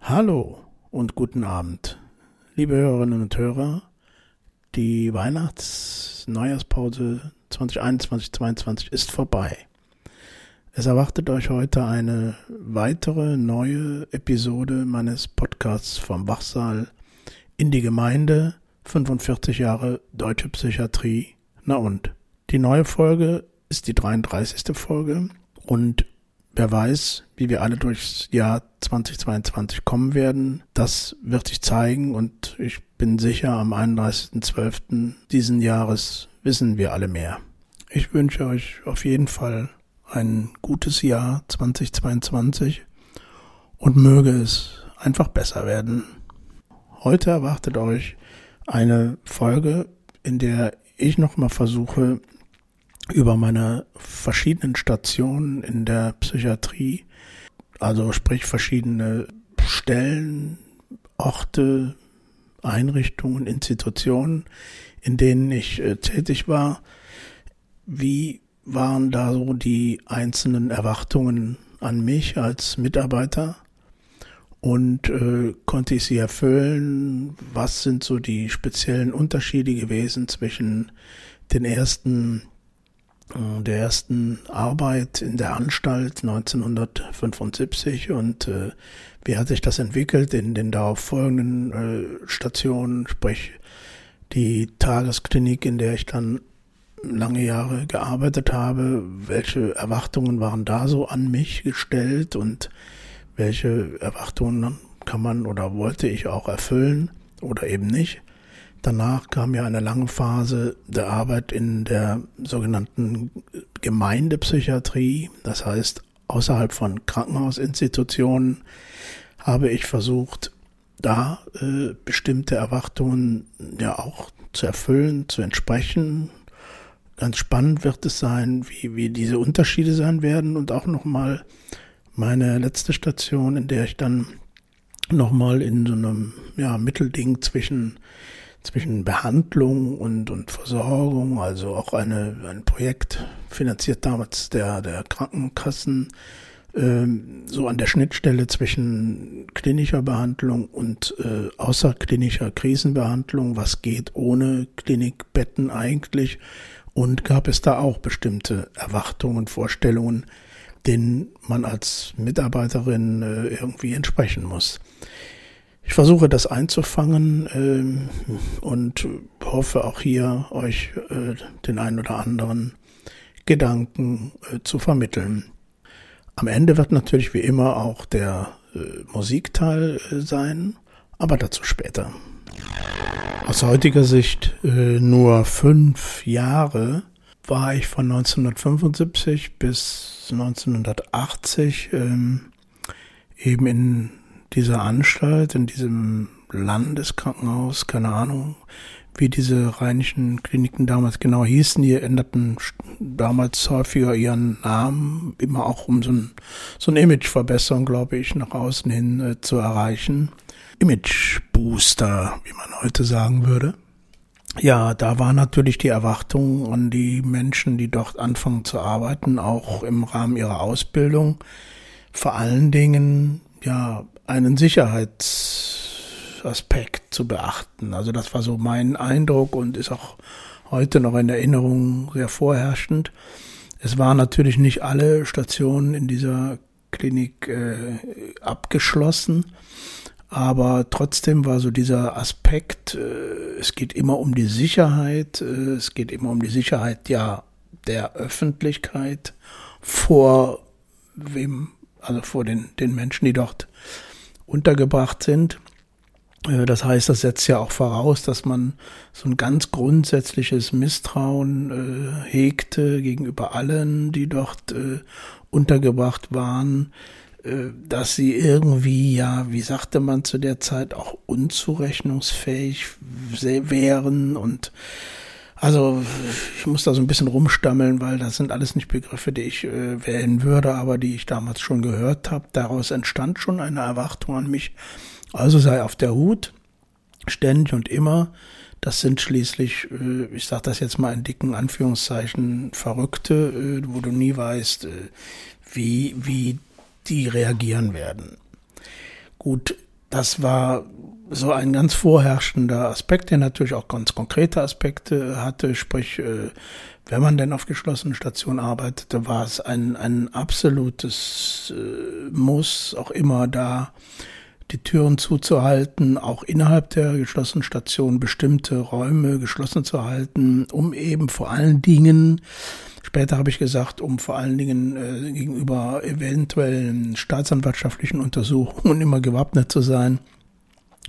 Hallo und guten Abend, liebe Hörerinnen und Hörer. Die Weihnachts-Neujahrspause 2021-2022 ist vorbei. Es erwartet euch heute eine weitere neue Episode meines Podcasts vom Wachsaal in die Gemeinde 45 Jahre Deutsche Psychiatrie. Na und? Die neue Folge ist die 33. Folge und wer weiß, wie wir alle durchs Jahr 2022 kommen werden, das wird sich zeigen und ich bin sicher, am 31.12. diesen Jahres wissen wir alle mehr. Ich wünsche euch auf jeden Fall ein gutes Jahr 2022 und möge es einfach besser werden. Heute erwartet euch eine Folge, in der ich nochmal versuche, über meine verschiedenen Stationen in der Psychiatrie, also sprich verschiedene Stellen, Orte, Einrichtungen, Institutionen, in denen ich äh, tätig war, wie waren da so die einzelnen Erwartungen an mich als Mitarbeiter? Und äh, konnte ich sie erfüllen? Was sind so die speziellen Unterschiede gewesen zwischen den ersten der ersten Arbeit in der Anstalt 1975 und äh, wie hat sich das entwickelt in den darauf folgenden äh, Stationen, sprich die Tagesklinik, in der ich dann lange Jahre gearbeitet habe, welche Erwartungen waren da so an mich gestellt und welche Erwartungen kann man oder wollte ich auch erfüllen oder eben nicht. Danach kam ja eine lange Phase der Arbeit in der sogenannten Gemeindepsychiatrie, das heißt außerhalb von Krankenhausinstitutionen habe ich versucht, da äh, bestimmte Erwartungen ja auch zu erfüllen, zu entsprechen, ganz spannend wird es sein, wie, wie diese Unterschiede sein werden. Und auch nochmal meine letzte Station, in der ich dann nochmal in so einem ja, Mittelding zwischen, zwischen Behandlung und, und Versorgung, also auch eine, ein Projekt finanziert damals der, der Krankenkassen, ähm, so an der Schnittstelle zwischen klinischer Behandlung und äh, außerklinischer Krisenbehandlung, was geht ohne Klinikbetten eigentlich und gab es da auch bestimmte Erwartungen, Vorstellungen, denen man als Mitarbeiterin äh, irgendwie entsprechen muss. Ich versuche das einzufangen äh, und hoffe auch hier euch äh, den ein oder anderen Gedanken äh, zu vermitteln. Am Ende wird natürlich wie immer auch der äh, Musikteil äh, sein, aber dazu später aus heutiger Sicht äh, nur fünf Jahre war ich von 1975 bis 1980 ähm, eben in dieser Anstalt, in diesem Landeskrankenhaus, keine Ahnung, wie diese rheinischen Kliniken damals genau hießen. Die änderten damals häufiger ihren Namen, immer auch um so, ein, so eine Imageverbesserung, glaube ich, nach außen hin äh, zu erreichen. Image-Booster, wie man heute sagen würde. Ja, da war natürlich die Erwartung an die Menschen, die dort anfangen zu arbeiten, auch im Rahmen ihrer Ausbildung, vor allen Dingen ja einen Sicherheitsaspekt zu beachten. Also das war so mein Eindruck und ist auch heute noch in Erinnerung sehr vorherrschend. Es waren natürlich nicht alle Stationen in dieser Klinik äh, abgeschlossen. Aber trotzdem war so dieser Aspekt, äh, es geht immer um die Sicherheit, äh, es geht immer um die Sicherheit ja der Öffentlichkeit vor wem, also vor den, den Menschen, die dort untergebracht sind. Äh, das heißt, das setzt ja auch voraus, dass man so ein ganz grundsätzliches Misstrauen äh, hegte gegenüber allen, die dort äh, untergebracht waren äh, dass sie irgendwie, ja, wie sagte man zu der Zeit, auch unzurechnungsfähig wären und also ich muss da so ein bisschen rumstammeln, weil das sind alles nicht Begriffe, die ich äh, wählen würde, aber die ich damals schon gehört habe. Daraus entstand schon eine Erwartung an mich. Also sei auf der Hut, ständig und immer, Das sind schließlich, äh, ich sage das jetzt mal in dicken Anführungszeichen, Verrückte, äh, wo du nie weißt, äh, wie, wie die reagieren werden. Gut, das war so ein ganz vorherrschender Aspekt, der natürlich auch ganz konkrete Aspekte hatte, sprich, wenn man denn auf geschlossenen Stationen arbeitete, war es ein, ein absolutes Muss, auch immer da die Türen zuzuhalten, auch innerhalb der geschlossenen Station bestimmte Räume geschlossen zu halten, um eben vor allen Dingen, später habe ich gesagt, um vor allen Dingen äh, gegenüber eventuellen staatsanwaltschaftlichen Untersuchungen immer gewappnet zu sein,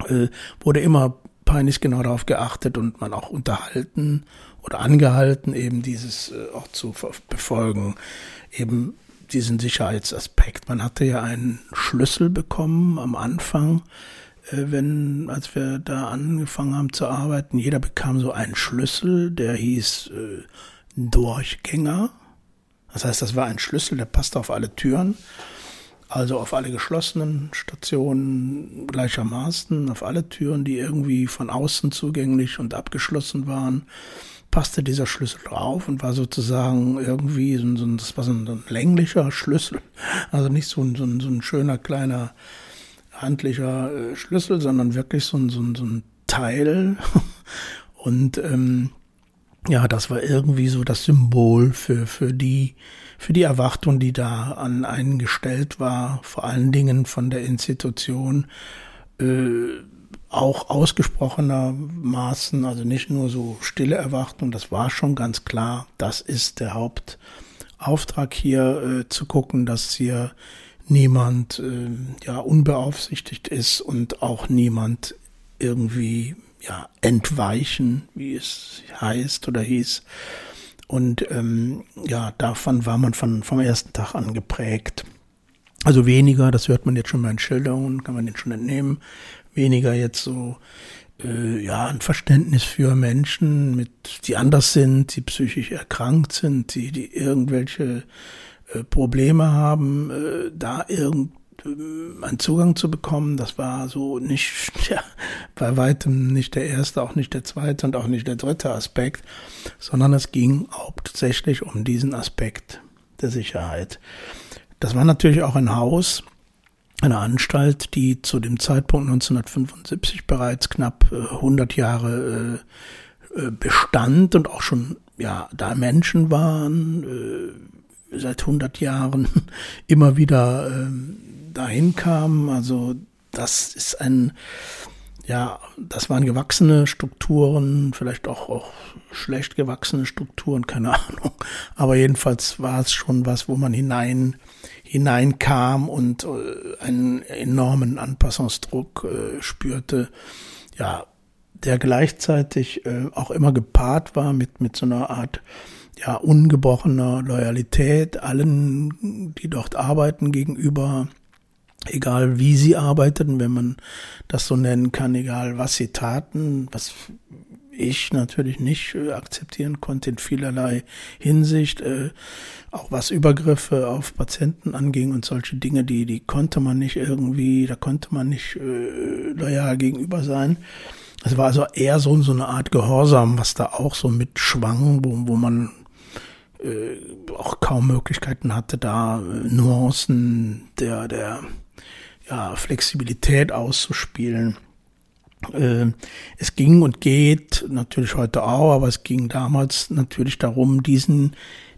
äh, wurde immer peinlich genau darauf geachtet und man auch unterhalten oder angehalten, eben dieses äh, auch zu befolgen, eben diesen Sicherheitsaspekt. Man hatte ja einen Schlüssel bekommen am Anfang, äh, wenn, als wir da angefangen haben zu arbeiten. Jeder bekam so einen Schlüssel, der hieß äh, Durchgänger. Das heißt, das war ein Schlüssel, der passte auf alle Türen, also auf alle geschlossenen Stationen gleichermaßen, auf alle Türen, die irgendwie von außen zugänglich und abgeschlossen waren passte dieser Schlüssel drauf und war sozusagen irgendwie so ein, das war so ein, so ein länglicher Schlüssel, also nicht so ein, so ein, so ein schöner kleiner handlicher äh, Schlüssel, sondern wirklich so ein, so ein, so ein Teil. Und ähm, ja, das war irgendwie so das Symbol für, für die, für die Erwartung, die da an einen gestellt war, vor allen Dingen von der Institution. Äh, auch ausgesprochenermaßen, also nicht nur so stille Erwartung, das war schon ganz klar, das ist der Hauptauftrag hier, äh, zu gucken, dass hier niemand äh, ja unbeaufsichtigt ist und auch niemand irgendwie ja entweichen, wie es heißt oder hieß. Und ähm, ja, davon war man von, vom ersten Tag an geprägt. Also weniger, das hört man jetzt schon bei den Schilderungen, kann man den schon entnehmen, weniger jetzt so äh, ja ein Verständnis für Menschen, mit die anders sind, die psychisch erkrankt sind, die die irgendwelche äh, Probleme haben, äh, da irgend äh, einen Zugang zu bekommen, das war so nicht, ja, bei weitem nicht der erste, auch nicht der zweite und auch nicht der dritte Aspekt, sondern es ging hauptsächlich um diesen Aspekt der Sicherheit. Das war natürlich auch ein Haus, eine Anstalt, die zu dem Zeitpunkt 1975 bereits knapp 100 äh, Jahre äh, äh, bestand und auch schon ja da Menschen waren seit 100 Jahren immer wieder ähm, dahin kamen. Also das ist ein ja, das waren gewachsene Strukturen, vielleicht auch, auch schlecht gewachsene Strukturen, keine Ahnung. Aber jedenfalls war es schon was, wo man hinein hineinkam und äh, einen enormen Anpassungsdruck äh, spürte, ja, der gleichzeitig äh, auch immer gepaart war mit, mit so einer Art ja, ungebrochener Loyalität allen, die dort arbeiten, gegenüber, egal wie sie arbeiteten, wenn man das so nennen kann, egal was sie taten, was ich natürlich nicht äh, akzeptieren konnte in vielerlei Hinsicht, äh, auch was Übergriffe auf Patienten anging und solche Dinge, die, die konnte man nicht irgendwie, da konnte man nicht äh, loyal gegenüber sein. Es war also eher so, so eine Art Gehorsam, was da auch so mitschwang, wo, wo man äh, auch kaum Möglichkeiten hatte, da äh, Nuancen der, der ja, Flexibilität auszuspielen. Äh, es ging und geht natürlich heute auch, aber es ging damals natürlich darum, diesen,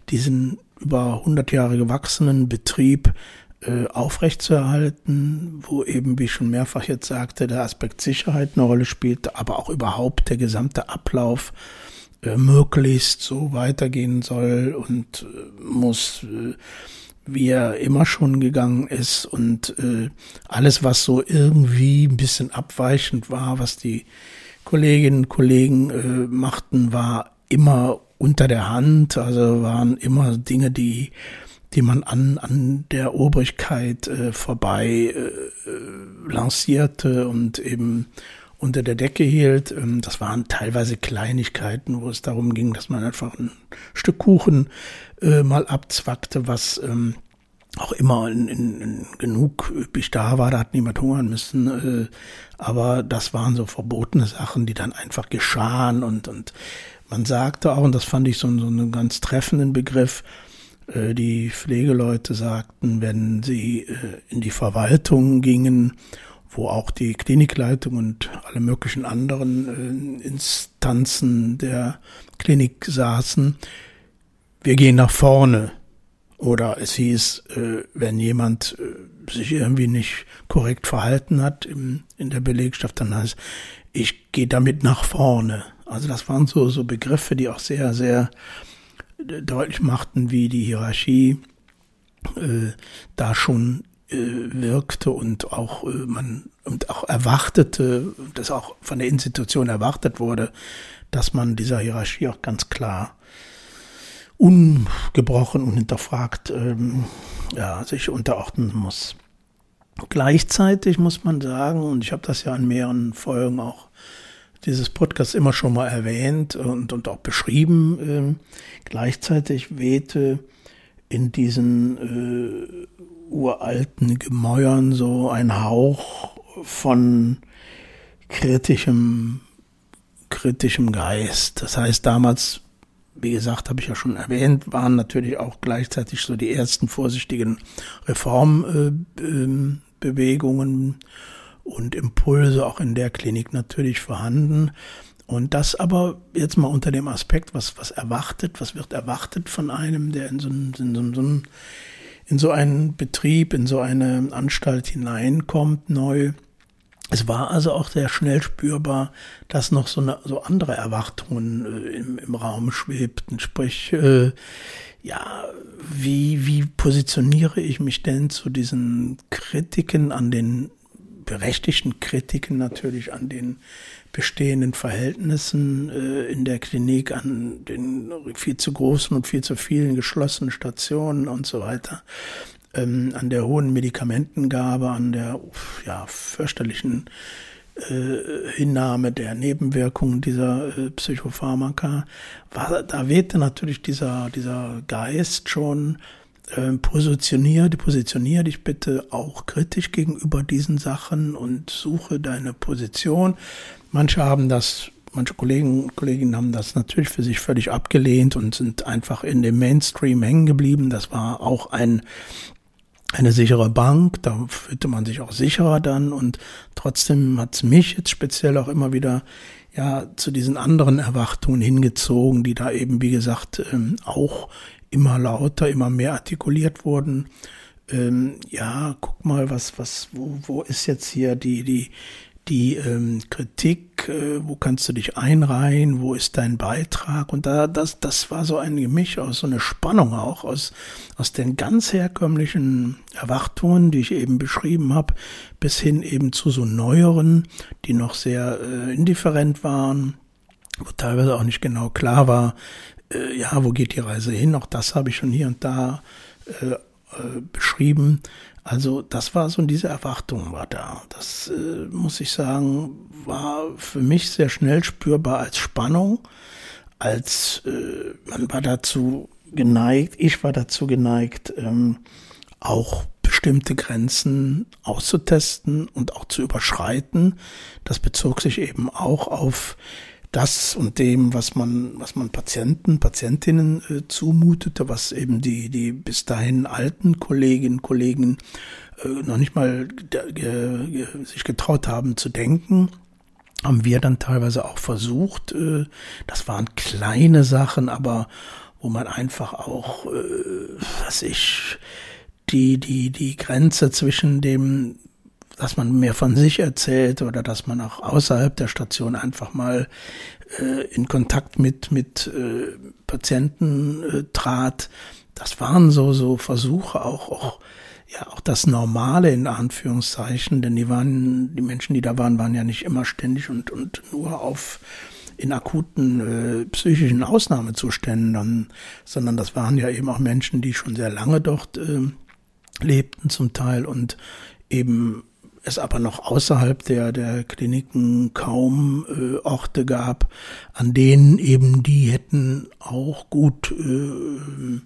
diesen über 100 Jahre gewachsenen Betrieb äh, aufrechtzuerhalten, wo eben, wie ich schon mehrfach jetzt sagte, der Aspekt Sicherheit eine Rolle spielte, aber auch überhaupt der gesamte Ablauf äh, möglichst so weitergehen soll und äh, muss wie er immer schon gegangen ist und äh, alles, was so irgendwie ein bisschen abweichend war, was die Kolleginnen und Kollegen äh, machten, war immer unter der Hand, also waren immer Dinge, die die man an, an der Obrigkeit äh, vorbei äh, äh lancierte und eben unter der Decke hielt. Ähm, das waren teilweise Kleinigkeiten, wo es darum ging, dass man einfach ein Stück Kuchen äh, mal abzwackte, was ähm, auch immer in, in, in genug üppig da war, da hat niemand hungern müssen. Äh, aber das waren so verbotene Sachen, die dann einfach geschahen und, und man sagte auch, und das fand ich so, so einen ganz treffenden Begriff, äh, die Pflegeleute sagten, wenn sie äh, in die Verwaltung gingen, wo auch die Klinikleitung und alle möglichen anderen äh, Instanzen der Klinik saßen, wir gehen nach vorne. Oder es hieß, wenn jemand sich irgendwie nicht korrekt verhalten hat in der Belegschaft, dann heißt, ich gehe damit nach vorne. Also das waren so, so Begriffe, die auch sehr, sehr deutlich machten, wie die Hierarchie äh, da schon äh, wirkte und auch äh, man und auch erwartete, dass auch von der Institution erwartet wurde, dass man dieser Hierarchie auch ganz klar ungebrochen und hinterfragt ähm, ja, sich unterordnen muss. Gleichzeitig muss man sagen, und ich habe das ja in mehreren Folgen auch dieses Podcast immer schon mal erwähnt und, und auch beschrieben. Ähm, gleichzeitig wehte in diesen äh, uralten Gemäuern so ein Hauch von kritischem, kritischem Geist. Das heißt, damals, wie gesagt, habe ich ja schon erwähnt, waren natürlich auch gleichzeitig so die ersten vorsichtigen Reformbewegungen. Und Impulse auch in der Klinik natürlich vorhanden. Und das aber jetzt mal unter dem Aspekt, was, was erwartet, was wird erwartet von einem, der in so, in so, in so einen Betrieb, in so eine Anstalt hineinkommt, neu. Es war also auch sehr schnell spürbar, dass noch so, eine, so andere Erwartungen äh, im, im Raum schwebten. Sprich, äh, ja, wie, wie positioniere ich mich denn zu diesen Kritiken an den berechtigten Kritiken natürlich an den bestehenden Verhältnissen äh, in der Klinik, an den viel zu großen und viel zu vielen geschlossenen Stationen und so weiter, ähm, an der hohen Medikamentengabe, an der ja, fürchterlichen äh, Hinnahme der Nebenwirkungen dieser äh, Psychopharmaka, war, da wehte natürlich dieser, dieser Geist schon äh, positionier, positionier dich bitte auch kritisch gegenüber diesen Sachen und suche deine Position. Manche haben das, manche Kollegen und Kolleginnen haben das natürlich für sich völlig abgelehnt und sind einfach in dem Mainstream hängen geblieben. Das war auch ein eine sichere Bank, da fühlte man sich auch sicherer dann und trotzdem hat es mich jetzt speziell auch immer wieder ja zu diesen anderen Erwartungen hingezogen, die da eben wie gesagt ähm, auch immer lauter, immer mehr artikuliert wurden. Ähm, ja, guck mal, was, was, wo, wo ist jetzt hier die, die, die ähm, Kritik, äh, wo kannst du dich einreihen, wo ist dein Beitrag? Und da, das, das war so ein Gemisch aus, so eine Spannung auch aus, aus den ganz herkömmlichen Erwartungen, die ich eben beschrieben habe, bis hin eben zu so neueren, die noch sehr äh, indifferent waren, wo teilweise auch nicht genau klar war, äh, ja, wo geht die Reise hin? Auch das habe ich schon hier und da äh, äh, beschrieben. Also das war so, diese Erwartung war da. Das äh, muss ich sagen, war für mich sehr schnell spürbar als Spannung, als äh, man war dazu geneigt, ich war dazu geneigt, ähm, auch bestimmte Grenzen auszutesten und auch zu überschreiten. Das bezog sich eben auch auf das und dem, was man, was man Patienten, Patientinnen äh, zumutete, was eben die, die bis dahin alten Kolleginnen, Kollegen äh, noch nicht mal äh, sich getraut haben zu denken, haben wir dann teilweise auch versucht. Äh, das waren kleine Sachen, aber wo man einfach auch, äh, was ich, die, die, die Grenze zwischen dem dass man mehr von sich erzählt oder dass man auch außerhalb der Station einfach mal äh, in Kontakt mit, mit äh, Patienten äh, trat. Das waren so, so Versuche auch, auch, ja, auch das Normale in Anführungszeichen, denn die waren, die Menschen, die da waren, waren ja nicht immer ständig und, und nur auf, in akuten äh, psychischen Ausnahmezuständen, dann, sondern das waren ja eben auch Menschen, die schon sehr lange dort äh, lebten zum Teil und eben es aber noch außerhalb der, der Kliniken kaum äh, Orte gab, an denen eben die hätten auch gut äh,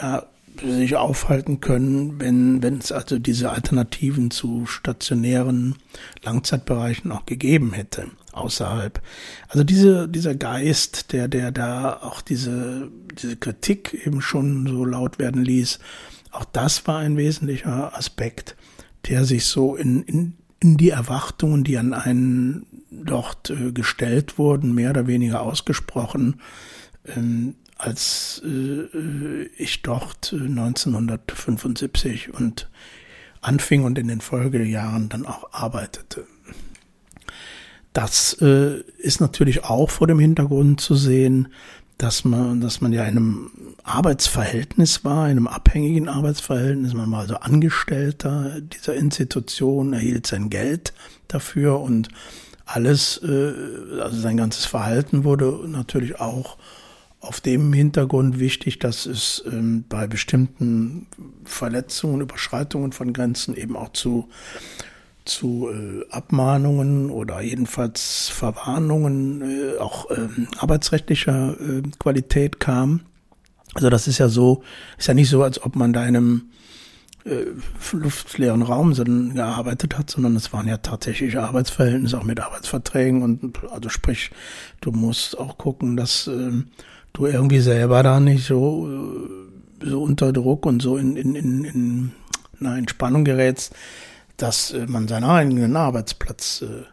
ja, sich aufhalten können, wenn wenn es also diese Alternativen zu stationären Langzeitbereichen auch gegeben hätte außerhalb. Also diese dieser Geist, der der da auch diese diese Kritik eben schon so laut werden ließ, auch das war ein wesentlicher Aspekt, der sich so in in in die Erwartungen, die an einen dort äh, gestellt wurden, mehr oder weniger ausgesprochen, ähm, als äh, ich dort 1975 äh, und anfing und in den Folgejahren dann auch arbeitete. Das äh, ist natürlich auch vor dem Hintergrund zu sehen, dass man, dass man ja in einem Arbeitsverhältnis war, in einem abhängigen Arbeitsverhältnis. Man war also Angestellter dieser Institution, erhielt sein Geld dafür und alles, äh, also sein ganzes Verhalten wurde natürlich auch auf dem Hintergrund wichtig, dass es ähm, bei bestimmten Verletzungen, Überschreitungen von Grenzen eben auch zu, zu äh, Abmahnungen oder jedenfalls Verwarnungen äh, auch äh, arbeitsrechtlicher äh, Qualität kam. Also das ist ja so, ist ja nicht so, als ob man da in einem äh, luftleeren Raum gearbeitet hat, sondern es waren ja tatsächliche Arbeitsverhältnisse, auch mit Arbeitsverträgen und also sprich, du musst auch gucken, dass äh, du irgendwie selber da nicht so, äh, so unter Druck und so in, in, in, in na, in Spannung gerätst, dass äh, man seinen eigenen Arbeitsplatz äh,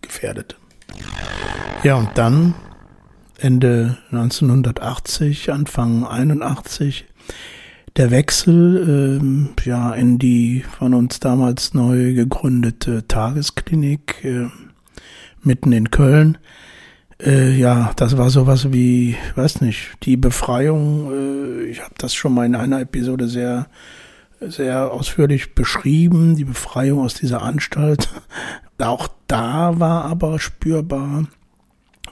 gefährdet. Ja, und dann Ende 1980, Anfang 81 der Wechsel ähm, ja in die von uns damals neu gegründete Tagesklinik äh, mitten in Köln äh, ja, das war sowas wie, weiß nicht, die Befreiung. Äh, ich habe das schon mal in einer Episode sehr, sehr ausführlich beschrieben, die Befreiung aus dieser Anstalt. Auch da war aber spürbar,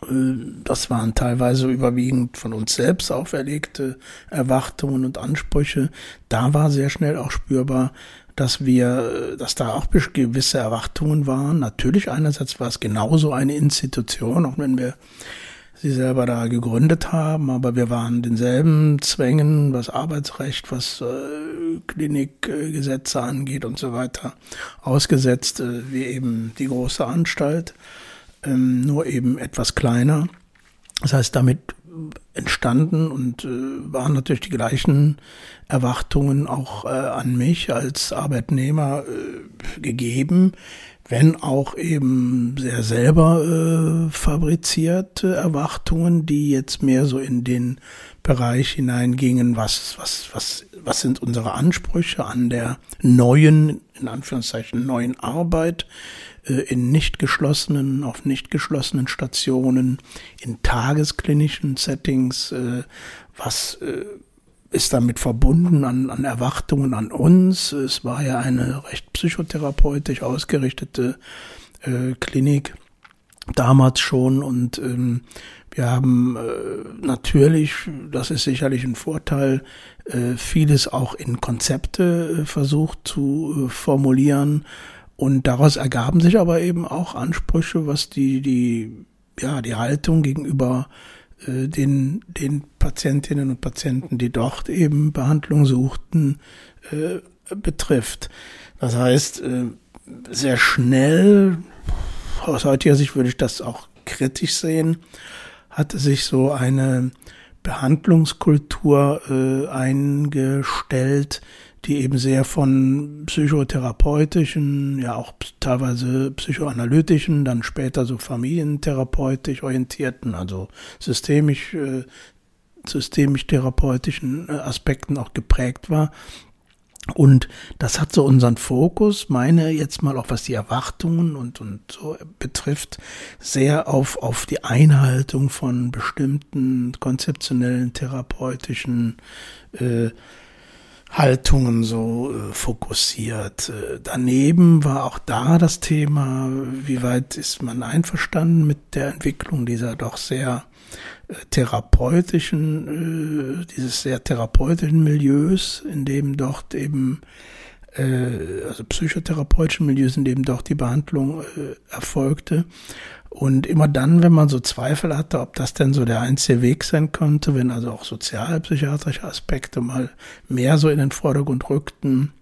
äh, das waren teilweise überwiegend von uns selbst auferlegte Erwartungen und Ansprüche. Da war sehr schnell auch spürbar, dass wir, dass da auch gewisse Erwartungen waren. Natürlich einerseits war es genauso eine Institution, auch wenn wir sie selber da gegründet haben, aber wir waren denselben Zwängen, was Arbeitsrecht, was äh, Klinikgesetze angeht und so weiter, ausgesetzt, äh, wie eben die große Anstalt, ähm, nur eben etwas kleiner. Das heißt, damit entstanden und äh, waren natürlich die gleichen Erwartungen auch äh, an mich als Arbeitnehmer äh, gegeben, wenn auch eben sehr selber äh, fabrizierte Erwartungen, die jetzt mehr so in den Bereich hineingingen, was, was, was, was sind unsere Ansprüche an der neuen, in Anführungszeichen, neuen Arbeit, äh, in nicht geschlossenen, auf nicht geschlossenen Stationen, in tagesklinischen Settings, äh, was äh, ist damit verbunden an, an Erwartungen an uns. Es war ja eine recht psychotherapeutisch ausgerichtete äh, Klinik damals schon und ähm, wir haben äh, natürlich, das ist sicherlich ein Vorteil, äh, vieles auch in Konzepte äh, versucht zu äh, formulieren und daraus ergaben sich aber eben auch Ansprüche, was die, die, ja, die Haltung gegenüber äh, den, den Patientinnen und Patienten, die dort eben Behandlung suchten, äh, betrifft. Das heißt, äh, sehr schnell, aus heutiger Sicht würde ich das auch kritisch sehen, hatte sich so eine Behandlungskultur äh, eingestellt, die eben sehr von psychotherapeutischen, ja auch teilweise psychoanalytischen, dann später so familientherapeutisch orientierten, also systemisch, äh, systemisch therapeutischen äh, Aspekten auch geprägt war. Und das hat so unseren Fokus, meine jetzt mal auch was die Erwartungen und, und so betrifft, sehr auf, auf die Einhaltung von bestimmten konzeptionellen therapeutischen äh, Haltungen so äh, fokussiert. Äh, daneben war auch da das Thema, wie weit ist man einverstanden mit der Entwicklung dieser doch sehr äh, therapeutischen, äh, dieses sehr therapeutischen Milieus, in dem dort eben äh, also psychotherapeutischen Milieus, in dem doch die Behandlung äh, erfolgte. Und immer dann, wenn man so Zweifel hatte, ob das denn so der einzige Weg sein könnte, wenn also auch sozialpsychiatrische Aspekte mal mehr so in den Vordergrund rückten,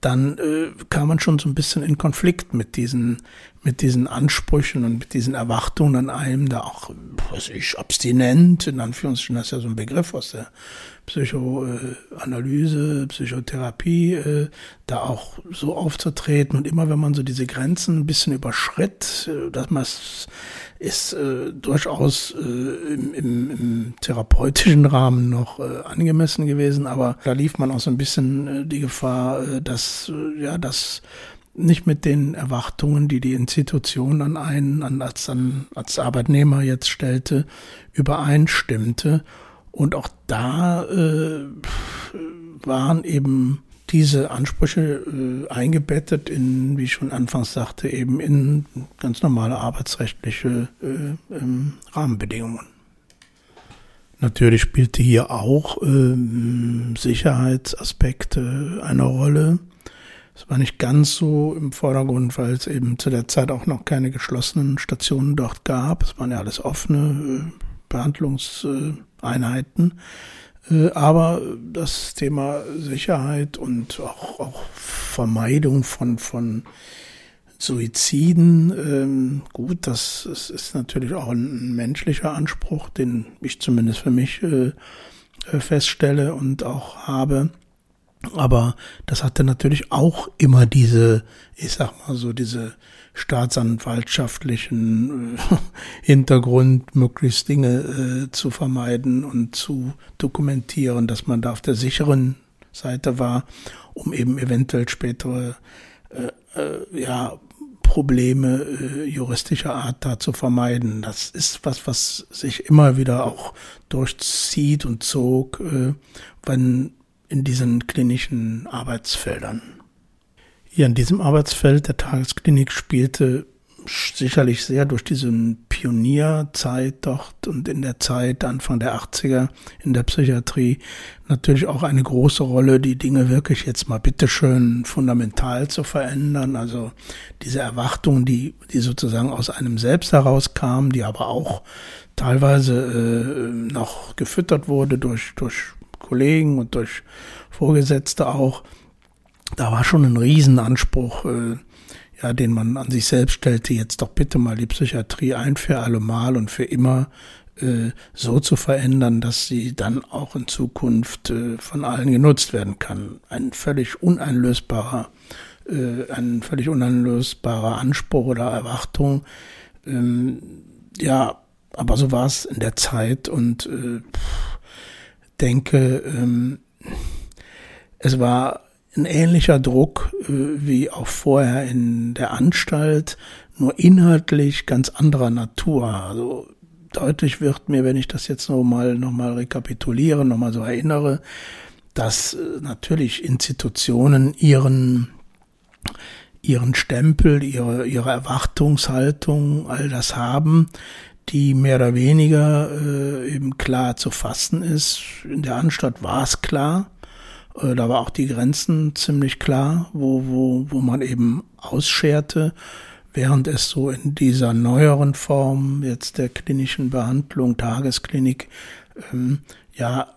dann äh, kam man schon so ein bisschen in Konflikt mit diesen, mit diesen Ansprüchen und mit diesen Erwartungen an einem, da auch, was ich, abstinent, in Anführungsstrichen, das ist ja so ein Begriff aus der Psychoanalyse, Psychotherapie, äh, da auch so aufzutreten. Und immer wenn man so diese Grenzen ein bisschen überschritt, äh, dass man es ist äh, durchaus äh, im, im, im therapeutischen Rahmen noch äh, angemessen gewesen, aber da lief man auch so ein bisschen äh, die Gefahr, äh, dass äh, ja das nicht mit den Erwartungen, die die Institution an einen an, als, an, als Arbeitnehmer jetzt stellte, übereinstimmte. Und auch da äh, waren eben diese Ansprüche äh, eingebettet in, wie ich schon anfangs sagte, eben in ganz normale arbeitsrechtliche äh, ähm, Rahmenbedingungen. Natürlich spielte hier auch ähm, Sicherheitsaspekte eine Rolle. Es war nicht ganz so im Vordergrund, weil es eben zu der Zeit auch noch keine geschlossenen Stationen dort gab. Es waren ja alles offene äh, Behandlungseinheiten. Äh, aber das Thema Sicherheit und auch, auch Vermeidung von, von Suiziden, ähm, gut, das, ist natürlich auch ein menschlicher Anspruch, den ich zumindest für mich äh, äh feststelle und auch habe. Aber das hatte natürlich auch immer diese, ich sag mal so, diese staatsanwaltschaftlichen äh, Hintergrund, möglichst Dinge äh, zu vermeiden und zu dokumentieren, dass man da auf der sicheren Seite war, um eben eventuell spätere äh, äh, ja, Probleme äh, juristischer Art da zu vermeiden. Das ist was, was sich immer wieder auch durchzieht und zog, äh, wenn in diesen klinischen Arbeitsfeldern. Hier in diesem Arbeitsfeld der Tagesklinik spielte sicherlich sehr durch diese Pionierzeit dort und in der Zeit Anfang der 80er in der Psychiatrie natürlich auch eine große Rolle, die Dinge wirklich jetzt mal bitteschön fundamental zu verändern. Also diese Erwartungen, die, die sozusagen aus einem selbst herauskamen, die aber auch teilweise äh, noch gefüttert wurde durch, durch Kollegen und durch Vorgesetzte auch da war schon ein Riesenanspruch, äh, ja, den man an sich selbst stellte, jetzt doch bitte mal die Psychiatrie ein für alle Mal und für immer äh, so zu verändern, dass sie dann auch in Zukunft äh, von allen genutzt werden kann. Ein völlig uneinlösbarer, äh, ein völlig uneinlösbarer Anspruch oder Erwartung. Ähm, ja, aber so war es in der Zeit und äh, denke, ähm, es war ein ähnlicher Druck äh, wie auch vorher in der Anstalt, nur inhaltlich ganz anderer Natur. Also deutlich wird mir, wenn ich das jetzt nochmal noch mal rekapituliere, nochmal so erinnere, dass äh, natürlich Institutionen ihren ihren Stempel, ihre, ihre Erwartungshaltung, all das haben, die mehr oder weniger äh, eben klar zu fassen ist. In der Anstalt war es klar, da war auch die Grenzen ziemlich klar, wo, wo, wo man eben ausscherte, während es so in dieser neueren Form jetzt der klinischen Behandlung, Tagesklinik, ähm, ja,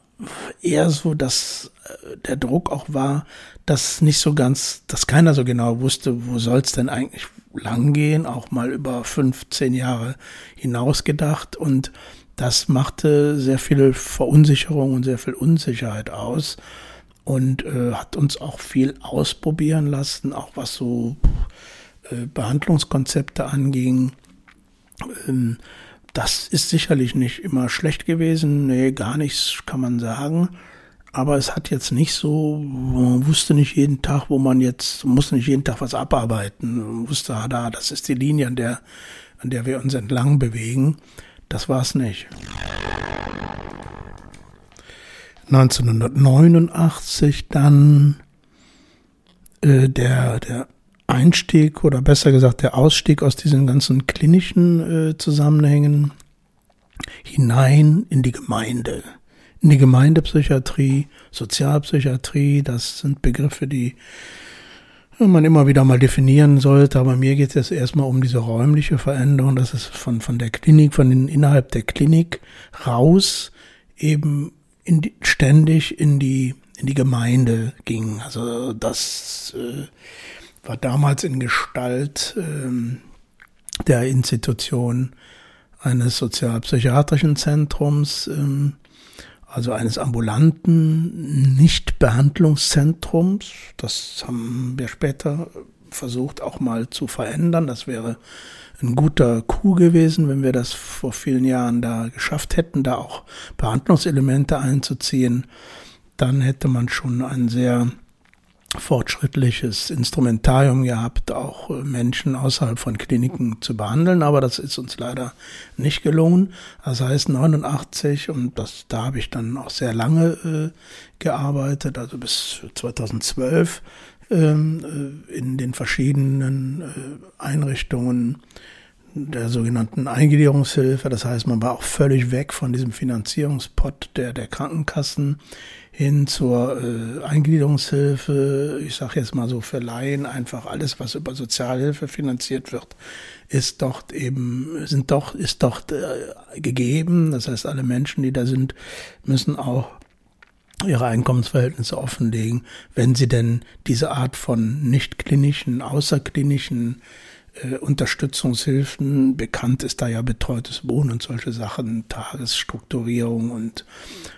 eher so, dass äh, der Druck auch war, dass nicht so ganz, dass keiner so genau wusste, wo soll es denn eigentlich langgehen, auch mal über 15 Jahre hinaus gedacht und das machte sehr viel Verunsicherung und sehr viel Unsicherheit aus und äh, hat uns auch viel ausprobieren lassen, auch was so äh, Behandlungskonzepte anging. Ähm, das ist sicherlich nicht immer schlecht gewesen, nee, gar nichts kann man sagen. Aber es hat jetzt nicht so, man wusste nicht jeden Tag, wo man jetzt, muss nicht jeden Tag was abarbeiten. Man wusste, ah, da, das ist die Linie, an der, an der wir uns entlang bewegen. Das war es nicht. 1989 dann äh, der, der Einstieg oder besser gesagt der Ausstieg aus diesen ganzen klinischen äh, Zusammenhängen hinein in die Gemeinde, in die Gemeindepsychiatrie, Sozialpsychiatrie. Das sind Begriffe, die man immer wieder mal definieren sollte. Aber mir geht es erstmal um diese räumliche Veränderung, dass es von, von der Klinik, von den innerhalb der Klinik raus eben in die, ständig in die, in die Gemeinde ging. Also das äh, war damals in Gestalt ähm, der Institution eines sozialpsychiatrischen Zentrums, ähm, also eines ambulanten Nichtbehandlungszentrums. Das haben wir später versucht auch mal zu verändern. Das wäre ein guter Coup gewesen, wenn wir das vor vielen Jahren da geschafft hätten, da auch Behandlungselemente einzuziehen. Dann hätte man schon ein sehr fortschrittliches Instrumentarium gehabt, auch äh, Menschen außerhalb von Kliniken zu behandeln, aber das ist uns leider nicht gelungen. Das heißt 89 und das, da habe ich dann auch sehr lange äh, gearbeitet, also bis 2012 ähm, äh, in den verschiedenen äh, Einrichtungen der sogenannten Eingliederungshilfe. Das heißt, man war auch völlig weg von diesem Finanzierungspot der, der Krankenkassen hin zur äh, Eingliederungshilfe. Ich sage jetzt mal so für Laien einfach alles, was über Sozialhilfe finanziert wird, ist dort eben sind doch ist dort äh, gegeben. Das heißt, alle Menschen, die da sind, müssen auch ihre Einkommensverhältnisse offenlegen, wenn sie denn diese Art von nicht klinischen, außerklinischen äh, Unterstützungshilfen, bekannt ist da ja betreutes Wohnen und solche Sachen, Tagesstrukturierung und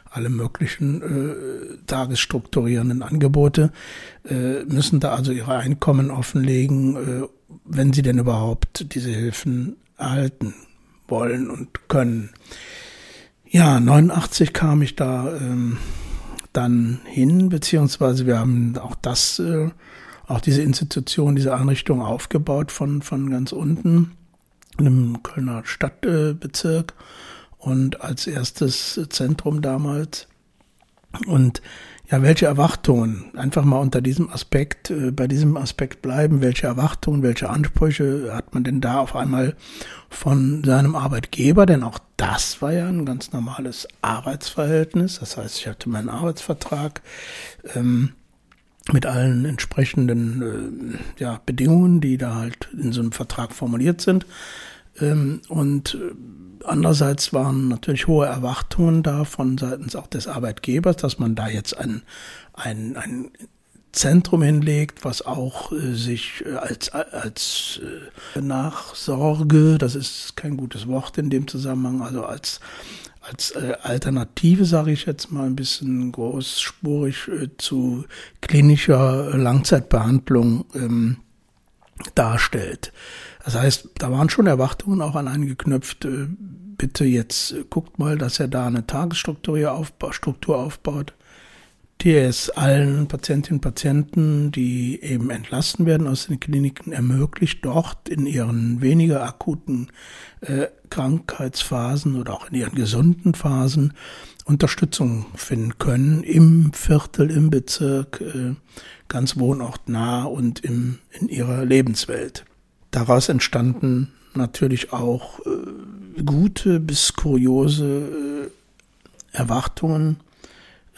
alle möglichen äh, tagesstrukturierenden Angebote, äh, müssen da also ihre Einkommen offenlegen, äh, wenn sie denn überhaupt diese Hilfen erhalten wollen und können. Ja, 89 kam ich da ähm, dann hin, beziehungsweise wir haben auch das, äh, auch diese Institution, diese Einrichtung aufgebaut von, von ganz unten im Kölner Stadtbezirk und als erstes Zentrum damals. Und ja, welche Erwartungen, einfach mal unter diesem Aspekt, äh, bei diesem Aspekt bleiben, welche Erwartungen, welche Ansprüche hat man denn da auf einmal von seinem Arbeitgeber? Denn auch das war ja ein ganz normales Arbeitsverhältnis. Das heißt, ich hatte meinen Arbeitsvertrag ähm, mit allen entsprechenden äh, ja, Bedingungen, die da halt in so einem Vertrag formuliert sind. Ähm, und äh, andererseits waren natürlich hohe Erwartungen da von seitens auch des Arbeitgebers, dass man da jetzt ein, ein, ein Zentrum hinlegt, was auch äh, sich äh, als, als äh, Nachsorge, das ist kein gutes Wort in dem Zusammenhang, also als, als äh, Alternative, sage ich jetzt mal ein bisschen großspurig, äh, zu klinischer Langzeitbehandlung ähm, darstellt. Das heißt, da waren schon Erwartungen auch an einen geknüpft. Äh, bitte jetzt äh, guckt mal, dass er da eine Tagesstruktur aufbaut, Struktur aufbaut, die es allen Patientinnen und Patienten, die eben entlassen werden aus den Kliniken, ermöglicht, dort in ihren weniger akuten äh, Krankheitsphasen oder auch in ihren gesunden Phasen Unterstützung finden können im Viertel, im Bezirk, äh, ganz wohnortnah und im, in ihrer Lebenswelt. Daraus entstanden natürlich auch äh, gute bis kuriose äh, Erwartungen,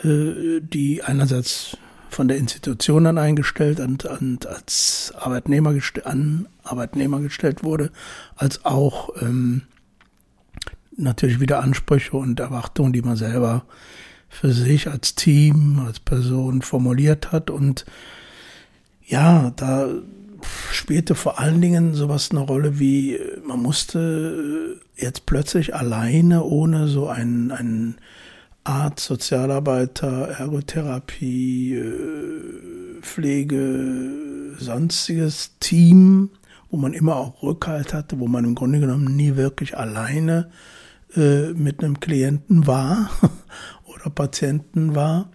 äh, die einerseits von der Institution dann eingestellt und, und als Arbeitnehmer an Arbeitnehmer gestellt wurde, als auch ähm, natürlich wieder Ansprüche und Erwartungen, die man selber für sich als Team, als Person formuliert hat. Und ja, da spielte vor allen Dingen sowas eine Rolle wie, man musste jetzt plötzlich alleine, ohne so einen, einen Arzt, Sozialarbeiter, Ergotherapie, äh, Pflege, sonstiges Team, wo man immer auch Rückhalt hatte, wo man im Grunde genommen nie wirklich alleine äh, mit einem Klienten war oder Patienten war,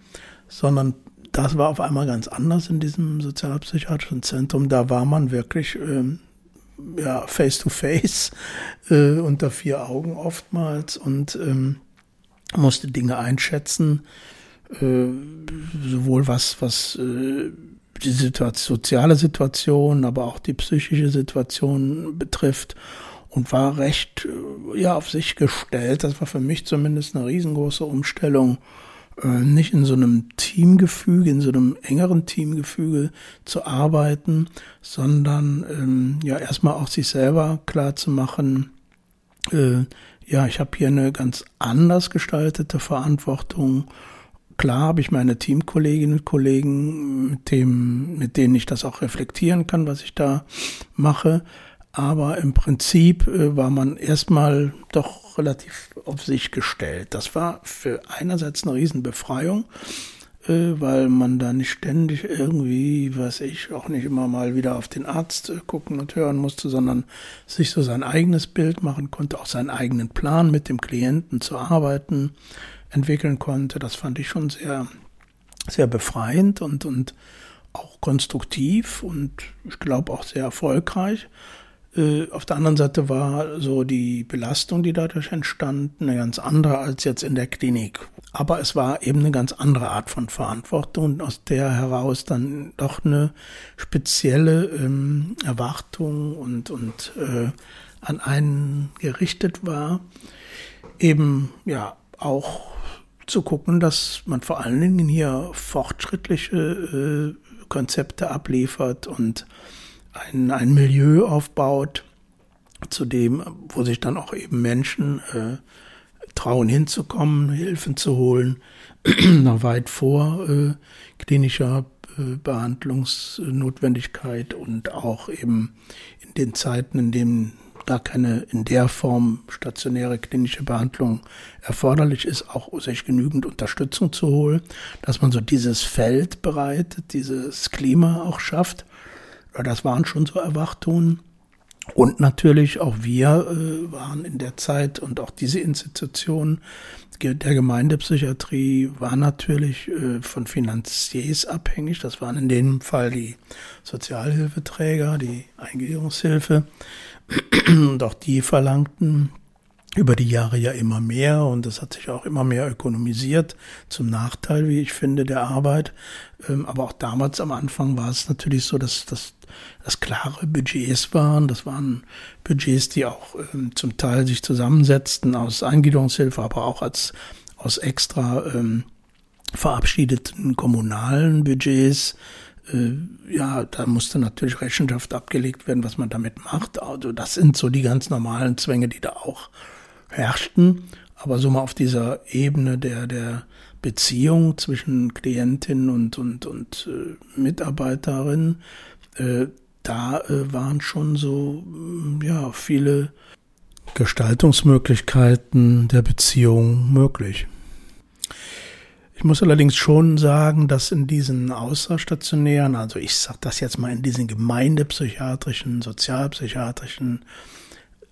sondern das war auf einmal ganz anders in diesem sozialpsychiatrischen Zentrum. Da war man wirklich ähm, ja, face to face, äh, unter vier Augen oftmals und ähm, musste Dinge einschätzen, äh, sowohl was, was äh, die Situation, soziale Situation, aber auch die psychische Situation betrifft und war recht äh, ja auf sich gestellt. Das war für mich zumindest eine riesengroße Umstellung, nicht in so einem Teamgefüge, in so einem engeren Teamgefüge zu arbeiten, sondern ähm, ja erstmal auch sich selber klar zu machen, äh, ja, ich habe hier eine ganz anders gestaltete Verantwortung. Klar habe ich meine Teamkolleginnen und Kollegen, mit, dem, mit denen ich das auch reflektieren kann, was ich da mache. Aber im Prinzip äh, war man erstmal doch relativ auf sich gestellt. Das war für einerseits eine Riesenbefreiung, äh, weil man da nicht ständig irgendwie, weiß ich, auch nicht immer mal wieder auf den Arzt äh, gucken und hören musste, sondern sich so sein eigenes Bild machen konnte, auch seinen eigenen Plan mit dem Klienten zu arbeiten entwickeln konnte. Das fand ich schon sehr, sehr befreiend und, und auch konstruktiv und ich glaube auch sehr erfolgreich. Äh, auf der anderen Seite war so die Belastung, die dadurch entstand, eine ganz andere als jetzt in der Klinik. Aber es war eben eine ganz andere Art von Verantwortung, aus der heraus dann doch eine spezielle ähm, Erwartung und, und äh, an einen gerichtet war. Eben ja auch zu gucken, dass man vor allen Dingen hier fortschrittliche äh, Konzepte abliefert und ein, ein Milieu aufbaut, zu dem, wo sich dann auch eben Menschen äh, trauen hinzukommen, Hilfen zu holen, noch weit vor äh, klinischer äh, Behandlungsnotwendigkeit und auch eben in den Zeiten, in denen gar keine in der Form stationäre klinische Behandlung erforderlich ist, auch sich genügend Unterstützung zu holen, dass man so dieses Feld bereitet, dieses Klima auch schafft. Das waren schon so Erwartungen. Und natürlich auch wir äh, waren in der Zeit und auch diese Institution der Gemeindepsychiatrie war natürlich äh, von Finanziers abhängig. Das waren in dem Fall die Sozialhilfeträger, die Eingliederungshilfe. Und auch die verlangten über die Jahre ja immer mehr und das hat sich auch immer mehr ökonomisiert zum Nachteil, wie ich finde, der Arbeit. Ähm, aber auch damals am Anfang war es natürlich so, dass das klare Budgets waren. Das waren Budgets, die auch ähm, zum Teil sich zusammensetzten aus Eingliederungshilfe, aber auch als aus extra ähm, verabschiedeten kommunalen Budgets. Äh, ja, da musste natürlich Rechenschaft abgelegt werden, was man damit macht. Also das sind so die ganz normalen Zwänge, die da auch herrschten. Aber so mal auf dieser Ebene der, der Beziehung zwischen Klientin und, und, und äh, Mitarbeiterin, äh, da äh, waren schon so, mm, ja, viele Gestaltungsmöglichkeiten der Beziehung möglich. Ich muss allerdings schon sagen, dass in diesen außerstationären, also ich sage das jetzt mal in diesen gemeindepsychiatrischen, sozialpsychiatrischen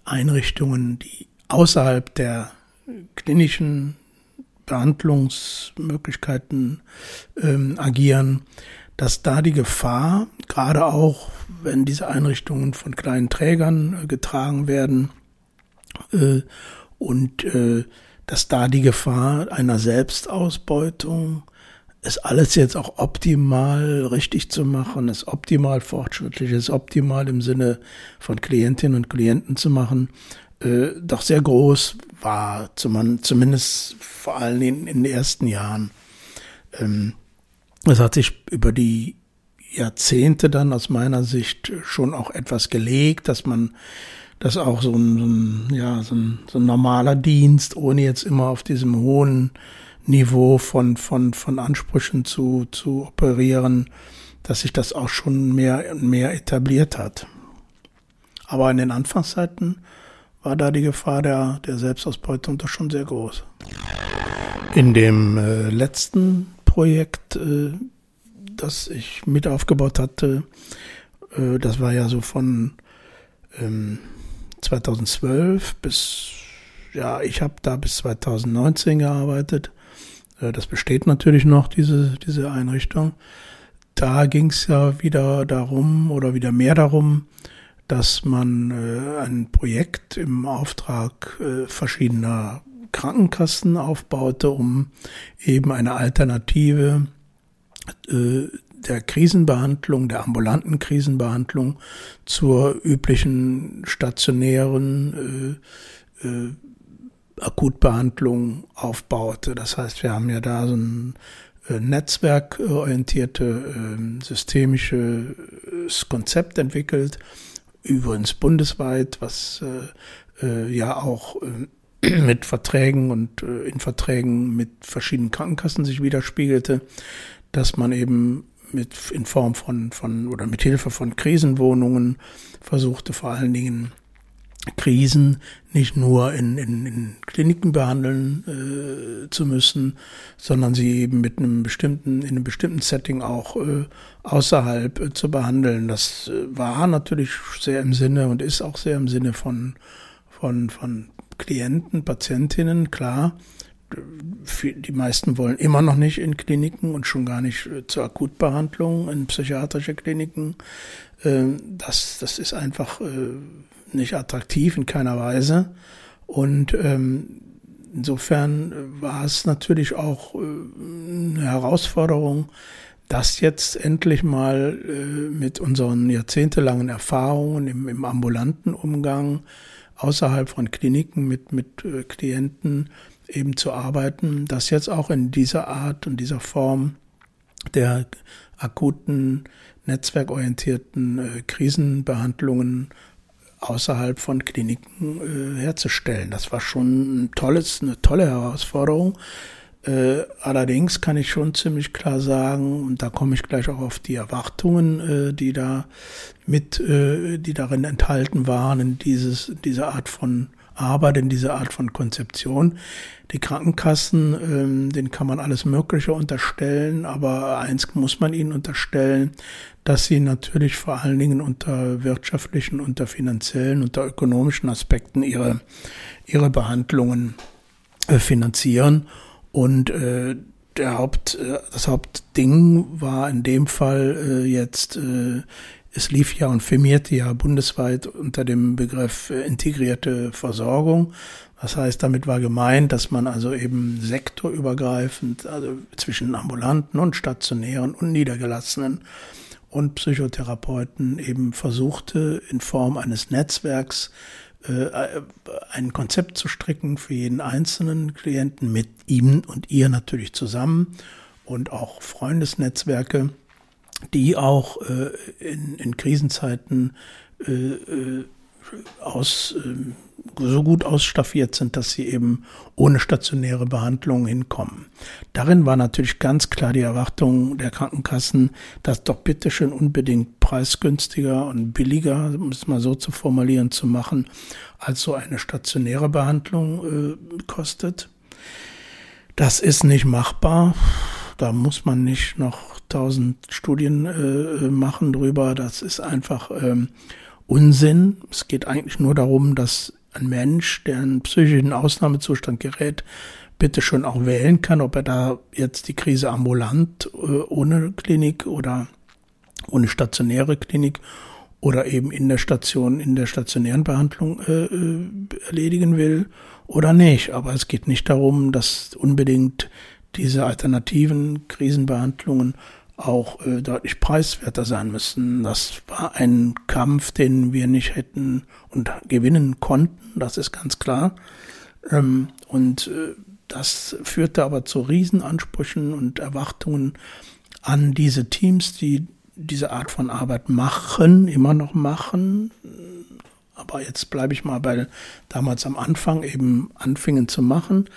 Einrichtungen, die außerhalb der klinischen Behandlungsmöglichkeiten ähm, agieren, dass da die Gefahr, gerade auch wenn diese Einrichtungen von kleinen Trägern äh, getragen werden, äh, und äh, dass da die Gefahr einer Selbstausbeutung, es alles jetzt auch optimal richtig zu machen, es optimal fortschrittlich, es optimal im Sinne von Klientinnen und Klienten zu machen, doch sehr groß war, zumindest vor allem in, in den ersten Jahren. Ähm, es hat sich über die Jahrzehnte dann aus meiner Sicht schon auch etwas gelegt, dass man das auch so ein, so ein ja, so ein, so ein normaler Dienst, ohne jetzt immer auf diesem hohen Niveau von, von, von Ansprüchen zu, zu operieren, dass sich das auch schon mehr und mehr etabliert hat. Aber in den Anfangszeiten war da die Gefahr der, der Selbstausbeutung doch schon sehr groß. In dem äh, letzten Projekt, äh, das ich mit aufgebaut hatte, äh, das war ja so von ähm, 2012 bis, ja, ich habe da bis 2019 gearbeitet. Äh, das besteht natürlich noch, diese, diese Einrichtung. Da ging es ja wieder darum oder wieder mehr darum, dass man ein Projekt im Auftrag verschiedener Krankenkassen aufbaute, um eben eine Alternative äh, der Krisenbehandlung, der ambulanten Krisenbehandlung zur üblichen stationären äh, äh, Akutbehandlung aufbaute. Das heißt, wir haben ja da so ein äh, netzwerkorientierte, ähm, systemisches Konzept entwickelt, übrigens bundesweit, was äh, äh, ja auch mit Verträgen und in Verträgen mit verschiedenen Krankenkassen sich widerspiegelte, dass man eben mit in Form von von oder mit Hilfe von Krisenwohnungen versuchte vor allen Dingen Krisen nicht nur in, in, in Kliniken behandeln äh, zu müssen, sondern sie eben mit einem bestimmten, in einem bestimmten Setting auch äh, außerhalb äh, zu behandeln. Das äh, war natürlich sehr im Sinne und ist auch sehr im Sinne von, von, von Klienten, Patientinnen, klar. Die meisten wollen immer noch nicht in Kliniken und schon gar nicht äh, zur Akutbehandlung in psychiatrische Kliniken. Ähm, das, das ist einfach äh, nicht attraktiv in keiner Weise. Und ähm, insofern war es natürlich auch äh, eine Herausforderung, das jetzt endlich mal äh, mit unseren jahrzehntelangen Erfahrungen im, im ambulanten Umgang außerhalb von Kliniken mit, mit äh, Klienten eben zu arbeiten, das jetzt auch in dieser Art und dieser Form der akuten, netzwerkorientierten äh, Krisenbehandlungen außerhalb von Kliniken äh, herzustellen. Das war schon ein tolles, eine tolle Herausforderung. Äh, allerdings kann ich schon ziemlich klar sagen, und da komme ich gleich auch auf die Erwartungen, äh, die da mit, äh, die darin enthalten waren, in dieses, diese Art von Arbeit, in diese Art von Konzeption. Die Krankenkassen, ähm, denen kann man alles Mögliche unterstellen, aber eins muss man ihnen unterstellen, dass sie natürlich vor allen Dingen unter wirtschaftlichen, unter finanziellen, unter ökonomischen Aspekten ihre, ihre Behandlungen äh, finanzieren. Und äh, der Haupt, äh, das Hauptding war in dem Fall äh, jetzt, äh, es lief ja und firmierte ja bundesweit unter dem Begriff äh, integrierte Versorgung. Das heißt, damit war gemeint, dass man also eben sektorübergreifend, also zwischen ambulanten und stationären und niedergelassenen und Psychotherapeuten eben versuchte, in Form eines Netzwerks ein Konzept zu stricken für jeden einzelnen Klienten mit ihm und ihr natürlich zusammen und auch Freundesnetzwerke, die auch äh, in, in Krisenzeiten äh, äh aus ähm, so gut ausstaffiert sind, dass sie eben ohne stationäre Behandlung hinkommen. Darin war natürlich ganz klar die Erwartung der Krankenkassen, das doch bitteschön unbedingt preisgünstiger und billiger, um es mal so zu formulieren, zu machen, als so eine stationäre Behandlung äh, kostet. Das ist nicht machbar. Da muss man nicht noch tausend Studien äh, machen drüber. Das ist einfach ähm, Unsinn. Es geht eigentlich nur darum, dass ein Mensch, der in psychischen Ausnahmezustand gerät, bitte schon auch wählen kann, ob er da jetzt die Krise ambulant äh, ohne Klinik oder ohne stationäre Klinik oder eben in der Station, in der stationären Behandlung äh, äh, erledigen will oder nicht. Aber es geht nicht darum, dass unbedingt diese alternativen Krisenbehandlungen auch äh, deutlich preiswerter sein müssen. Das war ein Kampf, den wir nicht hätten und gewinnen konnten, das ist ganz klar. Ähm, und äh, das führte aber zu Riesenansprüchen und Erwartungen an diese Teams, die diese Art von Arbeit machen, immer noch machen. Aber jetzt bleibe ich mal bei damals am Anfang eben anfingen zu machen.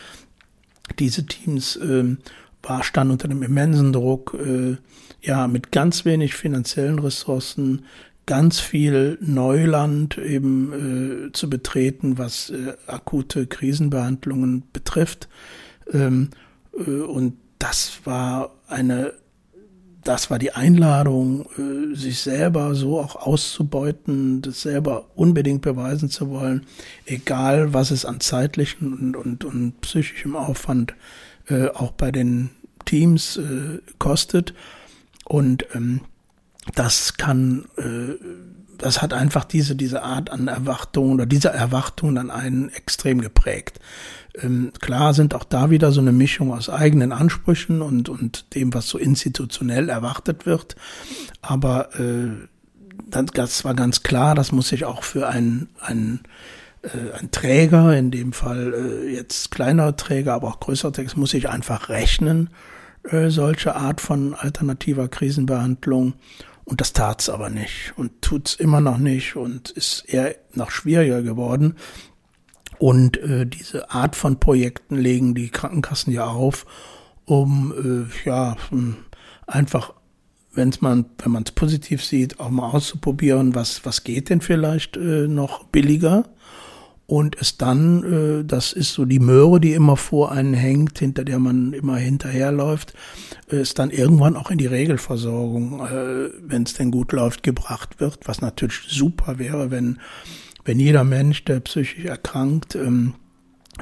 Diese Teams äh, war, stand unter dem immensen Druck, äh, ja, mit ganz wenig finanziellen Ressourcen, ganz viel Neuland eben äh, zu betreten, was äh, akute Krisenbehandlungen betrifft. Ähm, äh, und das war eine, das war die Einladung, äh, sich selber so auch auszubeuten, das selber unbedingt beweisen zu wollen, egal was es an zeitlichen und, und, und psychischem Aufwand äh, auch bei den Teams äh, kostet. Und ähm, das kann, äh, das hat einfach diese, diese Art an Erwartungen oder diese Erwartungen an einen extrem geprägt. Ähm, klar sind auch da wieder so eine Mischung aus eigenen Ansprüchen und, und dem, was so institutionell erwartet wird. Aber äh, das war ganz klar, das muss sich auch für einen, einen äh, ein Träger, in dem Fall äh, jetzt kleiner Träger, aber auch größer Träger, muss sich einfach rechnen, äh, solche Art von alternativer Krisenbehandlung. Und das tat's aber nicht und tut's immer noch nicht und ist eher noch schwieriger geworden. Und äh, diese Art von Projekten legen die Krankenkassen ja auf, um äh, ja einfach, wenn's man, wenn man es positiv sieht, auch mal auszuprobieren, was was geht denn vielleicht äh, noch billiger und es dann, äh, das ist so die Möhre, die immer vor einen hängt, hinter der man immer hinterherläuft, äh, ist dann irgendwann auch in die Regelversorgung, äh, wenn es denn gut läuft, gebracht wird, was natürlich super wäre, wenn, wenn jeder Mensch, der psychisch erkrankt, ähm,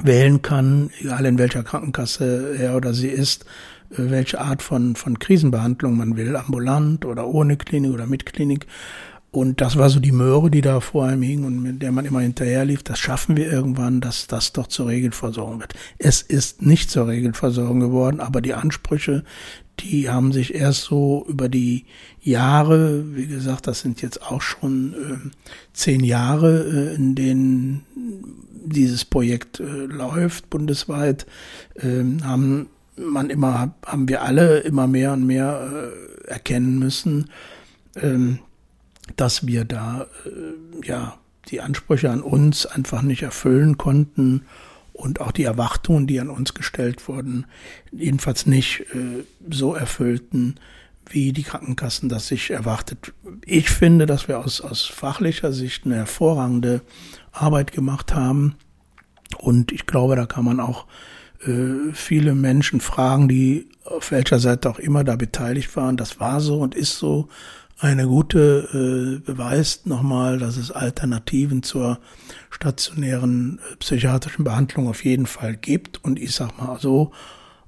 wählen kann, egal in welcher Krankenkasse er oder sie ist, äh, welche Art von, von Krisenbehandlung man will, ambulant oder ohne Klinik oder mit Klinik. Und das war so die Möhre, die da vor einem hing und mit der man immer hinterherlief. Das schaffen wir irgendwann, dass das doch zur Regelversorgung wird. Es ist nicht zur Regelversorgung geworden, aber die Ansprüche, die haben sich erst so über die Jahre, wie gesagt, das sind jetzt auch schon äh, zehn Jahre, äh, in denen dieses Projekt äh, läuft bundesweit, ähm, haben man immer, haben wir alle immer mehr und mehr äh, erkennen müssen, ähm, dass wir da äh, ja die Ansprüche an uns einfach nicht erfüllen konnten und auch die Erwartungen, die an uns gestellt wurden, jedenfalls nicht äh, so erfüllten, wie die Krankenkassen das sich erwartet. Ich finde, dass wir aus, aus fachlicher Sicht eine hervorragende Arbeit gemacht haben. Und ich glaube, da kann man auch äh, viele Menschen fragen, die auf welcher Seite auch immer da beteiligt waren. Das war so und ist so eine gute äh, beweist nochmal, dass es Alternativen zur stationären äh, psychiatrischen Behandlung auf jeden Fall gibt und ich sag mal so,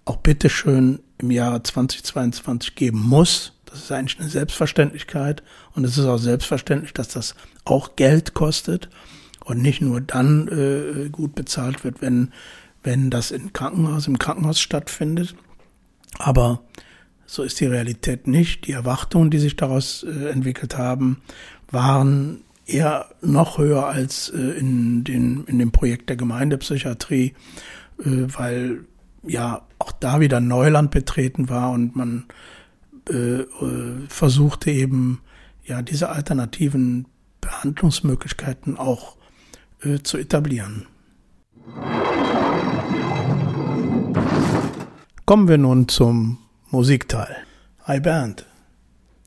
auch bitteschön im Jahre 2022 geben muss. Das ist eigentlich eine Selbstverständlichkeit und es ist auch selbstverständlich, dass das auch Geld kostet und nicht nur dann äh, gut bezahlt wird, wenn, wenn das im Krankenhaus, im Krankenhaus stattfindet. Aber so ist die Realität nicht. Die Erwartungen, die sich daraus äh, entwickelt haben, waren eher noch höher als äh, in, den, in dem Projekt der Gemeindepsychiatrie, äh, weil ja auch da wieder Neuland betreten war und man äh, versuchte eben ja diese alternativen Behandlungsmöglichkeiten auch äh, zu etablieren. Kommen wir nun zum Musikteil. Hi Bernd,